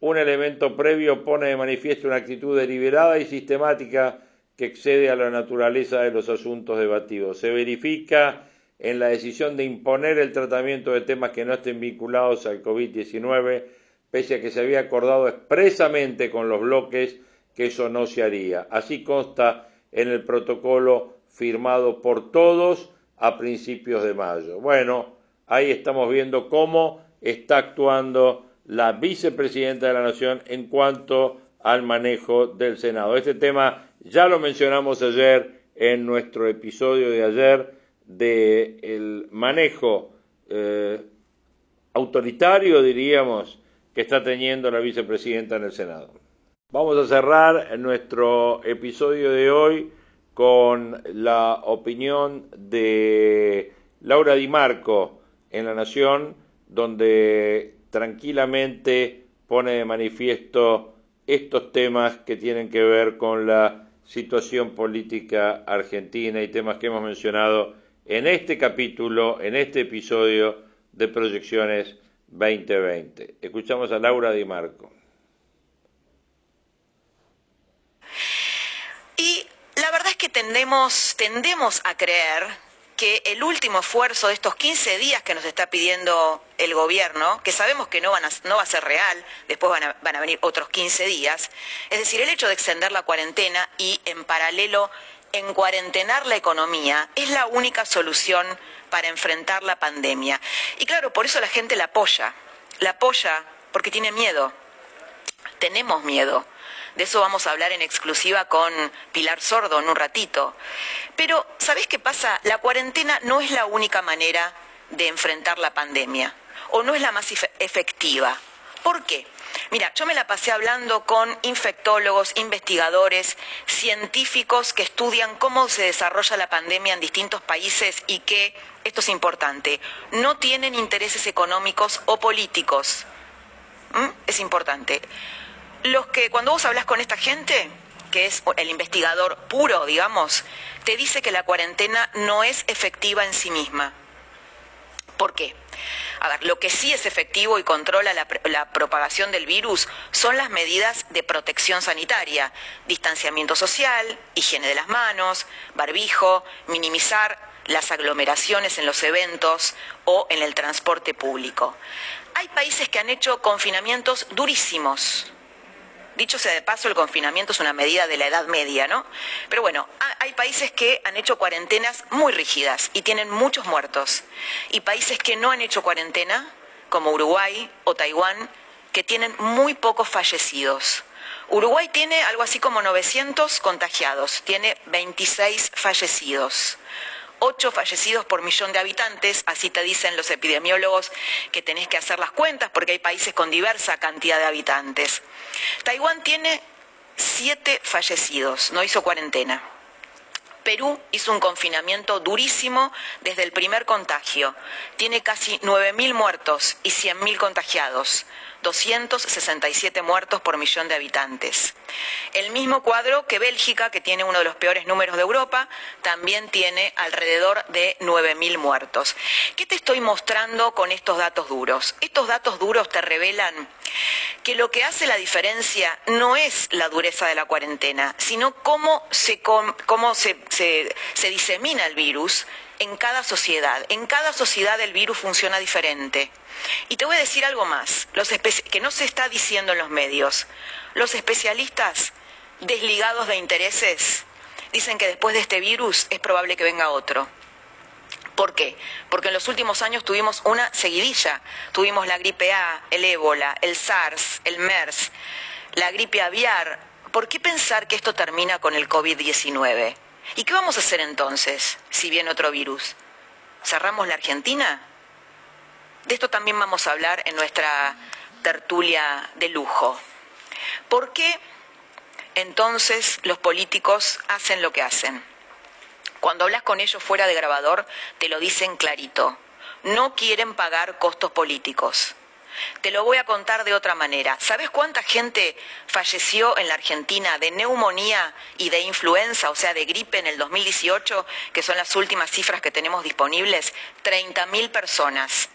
un elemento previo pone de manifiesto una actitud deliberada y sistemática que excede a la naturaleza de los asuntos debatidos. Se verifica en la decisión de imponer el tratamiento de temas que no estén vinculados al COVID-19, pese a que se había acordado expresamente con los bloques que eso no se haría. Así consta en el protocolo firmado por todos a principios de mayo. Bueno, ahí estamos viendo cómo está actuando la vicepresidenta de la Nación en cuanto al manejo del Senado. Este tema ya lo mencionamos ayer en nuestro episodio de ayer del manejo eh, autoritario, diríamos, que está teniendo la vicepresidenta en el Senado. Vamos a cerrar nuestro episodio de hoy con la opinión de Laura Di Marco en La Nación, donde tranquilamente pone de manifiesto estos temas que tienen que ver con la situación política argentina y temas que hemos mencionado en este capítulo, en este episodio de Proyecciones 2020. Escuchamos a Laura Di Marco. Y la verdad es que tendemos, tendemos a creer que el último esfuerzo de estos 15 días que nos está pidiendo el gobierno, que sabemos que no, van no va a ser real, después van a, van a venir otros 15 días, es decir, el hecho de extender la cuarentena y en paralelo en cuarentenar la economía es la única solución para enfrentar la pandemia. Y claro, por eso la gente la apoya, la apoya porque tiene miedo, tenemos miedo. De eso vamos a hablar en exclusiva con Pilar Sordo en un ratito. Pero, ¿sabés qué pasa? La cuarentena no es la única manera de enfrentar la pandemia, o no es la más efectiva. ¿Por qué? Mira, yo me la pasé hablando con infectólogos, investigadores, científicos que estudian cómo se desarrolla la pandemia en distintos países y que, esto es importante, no tienen intereses económicos o políticos. ¿Mm? Es importante. Los que, cuando vos hablas con esta gente, que es el investigador puro, digamos, te dice que la cuarentena no es efectiva en sí misma. ¿Por qué? A ver, lo que sí es efectivo y controla la, la, propagación del virus son las medidas de protección sanitaria, distanciamiento social, higiene de las manos, barbijo, minimizar las aglomeraciones en los eventos o en el transporte público. Hay países que han hecho confinamientos durísimos, Dicho sea de paso, el confinamiento es una medida de la Edad Media, ¿no? Pero bueno, hay países que han hecho cuarentenas muy rígidas y tienen muchos muertos. Y países que no han hecho cuarentena, como Uruguay o Taiwán, que tienen muy pocos fallecidos. Uruguay tiene algo así como 900 contagiados, tiene 26 fallecidos. 8 fallecidos por millón de habitantes, así te dicen los epidemiólogos que tenés que hacer las cuentas porque hay países con diversa cantidad de habitantes. Taiwán tiene 7 fallecidos, no hizo cuarentena. Perú hizo un confinamiento durísimo desde el primer contagio. Tiene casi 9.000 muertos y 100.000 contagiados. 267 muertos por millón de habitantes. El mismo cuadro que Bélgica, que tiene uno de los peores números de Europa, también tiene alrededor de 9.000 muertos. ¿Qué te estoy mostrando con estos datos duros? Estos datos duros te revelan que lo que hace la diferencia no es la dureza de la cuarentena, sino cómo se, cómo se, se, se disemina el virus en cada sociedad. En cada sociedad el virus funciona diferente. Y te voy a decir algo más, los que no se está diciendo en los medios. Los especialistas desligados de intereses dicen que después de este virus es probable que venga otro. ¿Por qué? Porque en los últimos años tuvimos una seguidilla. Tuvimos la gripe A, el ébola, el SARS, el MERS, la gripe aviar. ¿Por qué pensar que esto termina con el COVID-19? ¿Y qué vamos a hacer entonces si viene otro virus? ¿Cerramos la Argentina? De esto también vamos a hablar en nuestra tertulia de lujo. ¿Por qué entonces los políticos hacen lo que hacen? Cuando hablas con ellos fuera de grabador, te lo dicen clarito. No quieren pagar costos políticos. Te lo voy a contar de otra manera. ¿Sabes cuánta gente falleció en la Argentina de neumonía y de influenza, o sea, de gripe en el 2018, que son las últimas cifras que tenemos disponibles? 30.000 personas.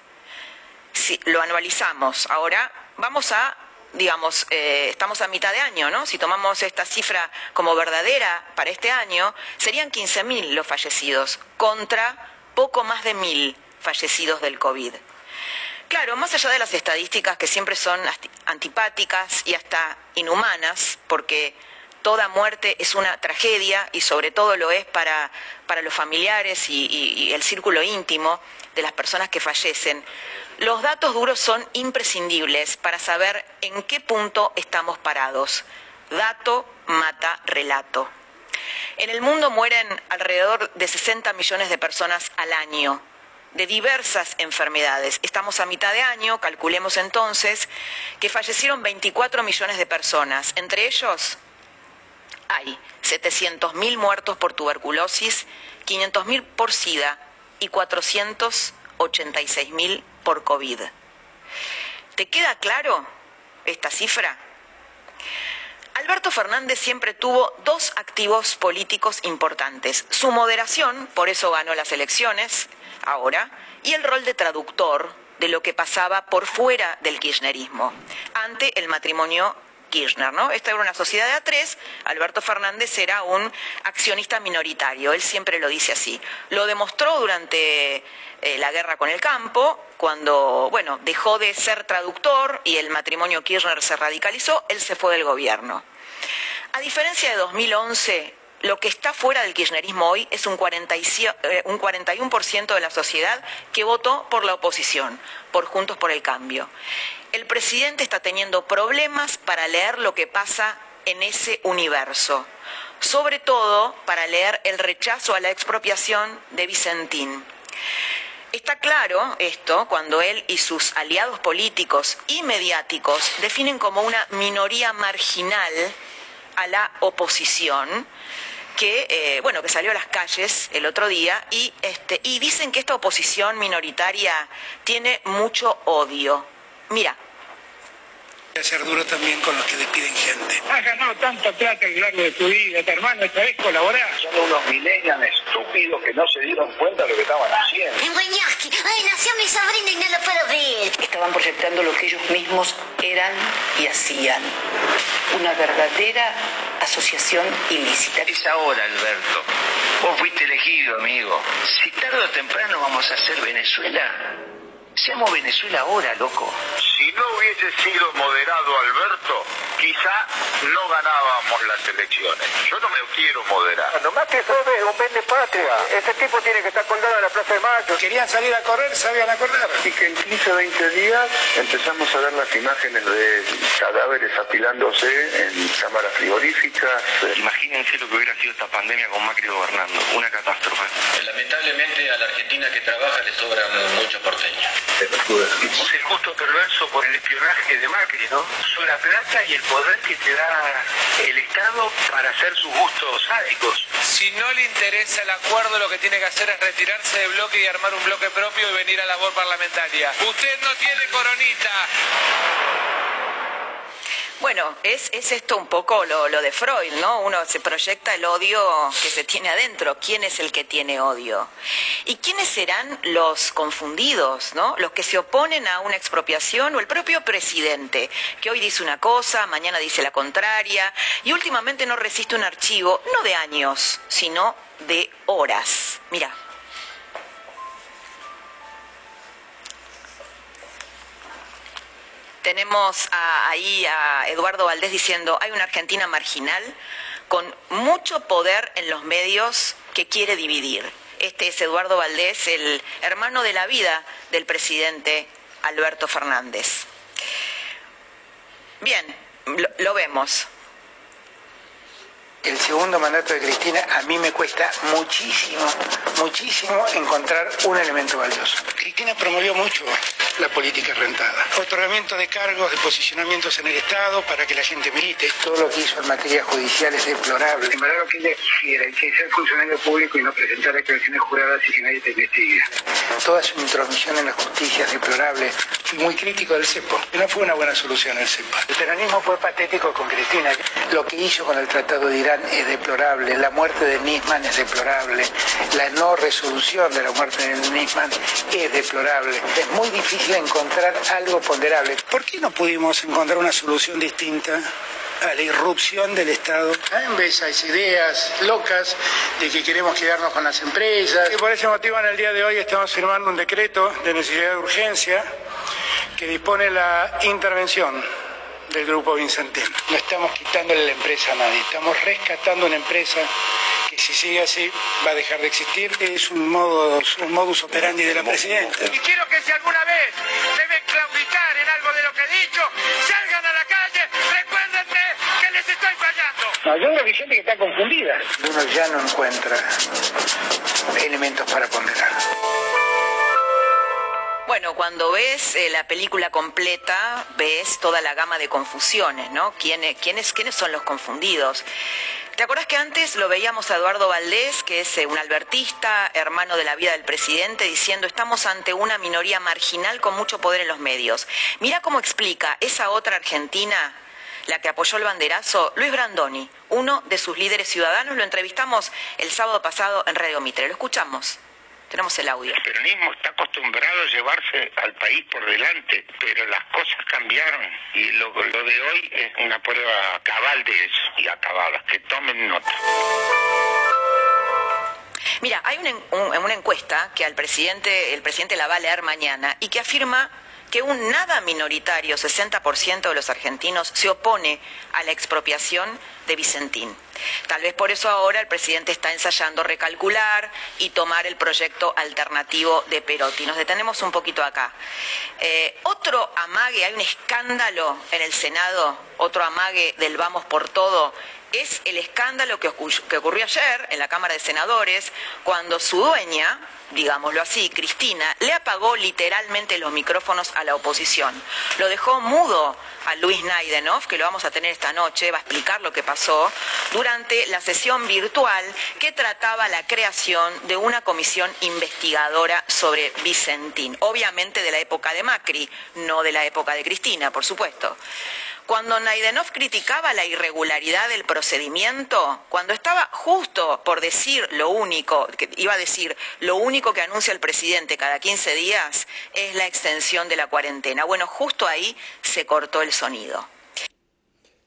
Si lo anualizamos, ahora vamos a digamos, eh, estamos a mitad de año, ¿no? Si tomamos esta cifra como verdadera para este año, serían 15.000 los fallecidos contra poco más de 1.000 fallecidos del COVID. Claro, más allá de las estadísticas que siempre son antipáticas y hasta inhumanas, porque toda muerte es una tragedia y sobre todo lo es para, para los familiares y, y, el círculo íntimo de las personas que fallecen, los datos duros son imprescindibles para saber en qué punto estamos parados. Dato mata relato. En el mundo mueren alrededor de 60 millones de personas al año de diversas enfermedades. Estamos a mitad de año, calculemos entonces que fallecieron 24 millones de personas. Entre ellos hay 700.000 muertos por tuberculosis, 500.000 por SIDA y 486.000 por COVID. ¿Te queda claro esta cifra? Alberto Fernández siempre tuvo dos activos políticos importantes. Su moderación, por eso ganó las elecciones, ahora, y el rol de traductor de lo que pasaba por fuera del kirchnerismo, ante el matrimonio Kirchner, ¿no? Esta era una sociedad de A3, Alberto Fernández era un accionista minoritario, él siempre lo dice así. Lo demostró durante eh, la guerra con el campo, cuando, bueno, dejó de ser traductor y el matrimonio Kirchner se radicalizó, él se fue del gobierno. A diferencia de 2011, lo que está fuera del kirchnerismo hoy es un, 40 eh, un 41% de la sociedad que votó por la oposición, por Juntos por el Cambio. El presidente está teniendo problemas para leer lo que pasa en ese universo, sobre todo para leer el rechazo a la expropiación de Vicentín. Está claro esto cuando él y sus aliados políticos y mediáticos definen como una minoría marginal a la oposición que eh, bueno que salió a las calles el otro día y este y dicen que esta oposición minoritaria tiene mucho odio. Mira, ser duro también con los que despiden gente. Has ganado tanta plata a lo largo de tu vida, tu hermano, esta vez colaborar. Son unos millennials estúpidos que no se dieron cuenta de lo que estaban haciendo. En ay, nació mi sobrino y no lo puedo ver. Estaban proyectando lo que ellos mismos eran y hacían. Una verdadera asociación ilícita. Es ahora, Alberto. Vos fuiste elegido, amigo. Si tarde o temprano vamos a hacer Venezuela, seamos Venezuela ahora, loco. Si no hubiese sido moderado Alberto, quizá no ganábamos las elecciones. Yo no me quiero moderar. Nomás que sos un vende patria. Ese tipo tiene que estar colgado en la Plaza de Mayo. Querían salir a correr, sabían a correr. Y que en 15 o 20 días empezamos a ver las imágenes de cadáveres apilándose en cámaras frigoríficas. Imagínense lo que hubiera sido esta pandemia con Macri gobernando. Una catástrofe. Lamentablemente a la Argentina que trabaja le sobran muchos porteños. Es el gusto perverso por el espionaje de Macri, ¿no? Son la plata y el poder que te da el Estado para hacer sus gustos sádicos. Si no le interesa el acuerdo, lo que tiene que hacer es retirarse del bloque y armar un bloque propio y venir a la labor parlamentaria. Usted no tiene coronita. Bueno, es, es esto un poco lo, lo, de Freud, ¿no? Uno se proyecta el odio que se tiene adentro. ¿Quién es el que tiene odio? ¿Y quiénes serán los confundidos, ¿no? Los que se oponen a una expropiación o el propio presidente, que hoy dice una cosa, mañana dice la contraria y últimamente no resiste un archivo, no de años, sino de horas. Mira. Tenemos a, ahí a Eduardo Valdés diciendo, hay una Argentina marginal con mucho poder en los medios que quiere dividir. Este es Eduardo Valdés, el hermano de la vida del presidente Alberto Fernández. Bien, lo, lo vemos. El segundo mandato de Cristina a mí me cuesta muchísimo, muchísimo encontrar un elemento valioso. Cristina promovió mucho la política rentada. Otorgamiento de cargos, de posicionamientos en el Estado para que la gente milite. Todo lo que hizo en materia judicial es deplorable. En verdad lo que ella quisiera es que ser funcionario público y no presentar declaraciones juradas y que nadie te investigue. Toda su intromisión en la justicia es deplorable. Fui muy crítico del CEPO. No fue una buena solución el CEPO. El peronismo fue patético con Cristina. Lo que hizo con el Tratado de Irán es deplorable. La muerte de Nisman es deplorable. La no resolución de la muerte de Nisman es deplorable. Es muy difícil encontrar algo ponderable. ¿Por qué no pudimos encontrar una solución distinta a la irrupción del Estado? En vez esas ideas locas de que queremos quedarnos con las empresas. Y por ese motivo en el día de hoy estamos firmando un decreto de necesidad de urgencia que dispone la intervención del grupo Vicentín. No estamos quitándole la empresa a nadie, estamos rescatando una empresa que si sigue así va a dejar de existir. Es un, modo, un modus operandi de la presidenta. Y quiero que si alguna vez deben claudicar en algo de lo que he dicho, salgan a la calle, recuérdenme que les estoy fallando. No, yo creo que hay gente que está confundida. Uno ya no encuentra elementos para ponderar. Bueno, cuando ves eh, la película completa, ves toda la gama de confusiones, ¿no? ¿Quiénes, quiénes, quiénes son los confundidos? ¿Te acuerdas que antes lo veíamos a Eduardo Valdés, que es eh, un albertista, hermano de la vida del presidente, diciendo estamos ante una minoría marginal con mucho poder en los medios? Mira cómo explica esa otra Argentina, la que apoyó el banderazo, Luis Brandoni, uno de sus líderes ciudadanos. Lo entrevistamos el sábado pasado en Radio Mitre. Lo escuchamos. Tenemos el audio. El peronismo está acostumbrado a llevarse al país por delante, pero las cosas cambiaron y lo, lo de hoy es una prueba cabal de eso y acabada. Que tomen nota. Mira, hay una, un, una encuesta que al presidente, el presidente la va a leer mañana y que afirma que un nada minoritario, 60% de los argentinos, se opone a la expropiación de Vicentín. Tal vez por eso ahora el presidente está ensayando recalcular y tomar el proyecto alternativo de Perotti. Nos detenemos un poquito acá. Eh, otro amague, hay un escándalo en el Senado, otro amague del vamos por todo, es el escándalo que, ocurrió ayer en la Cámara de Senadores cuando su dueña, digámoslo así, Cristina, le apagó literalmente los micrófonos a la oposición. Lo dejó mudo a Luis Naidenov, que lo vamos a tener esta noche, va a explicar lo que pasó, durante la sesión virtual que trataba la creación de una comisión investigadora sobre Vicentín, obviamente de la época de Macri, no de la época de Cristina, por supuesto. Cuando Naidenov criticaba la irregularidad del procedimiento, cuando estaba justo por decir lo único, que iba a decir, lo único que anuncia el presidente cada 15 días es la extensión de la cuarentena. Bueno, justo ahí se cortó el sonido.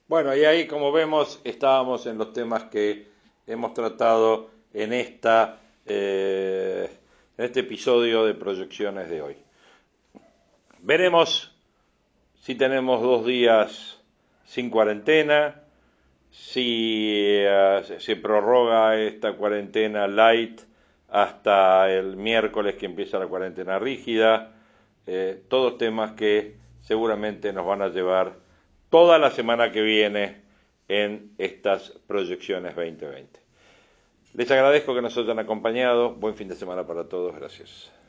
Bueno, y ahí como vemos estábamos en los temas que hemos tratado en, esta, eh, en este episodio de proyecciones de hoy. Veremos si tenemos dos días sin cuarentena, si eh, se prorroga esta cuarentena light hasta el miércoles que empieza la cuarentena rígida, eh, todos temas que seguramente nos van a llevar toda la semana que viene en estas proyecciones 2020. Les agradezco que nos hayan acompañado. Buen fin de semana para todos. Gracias.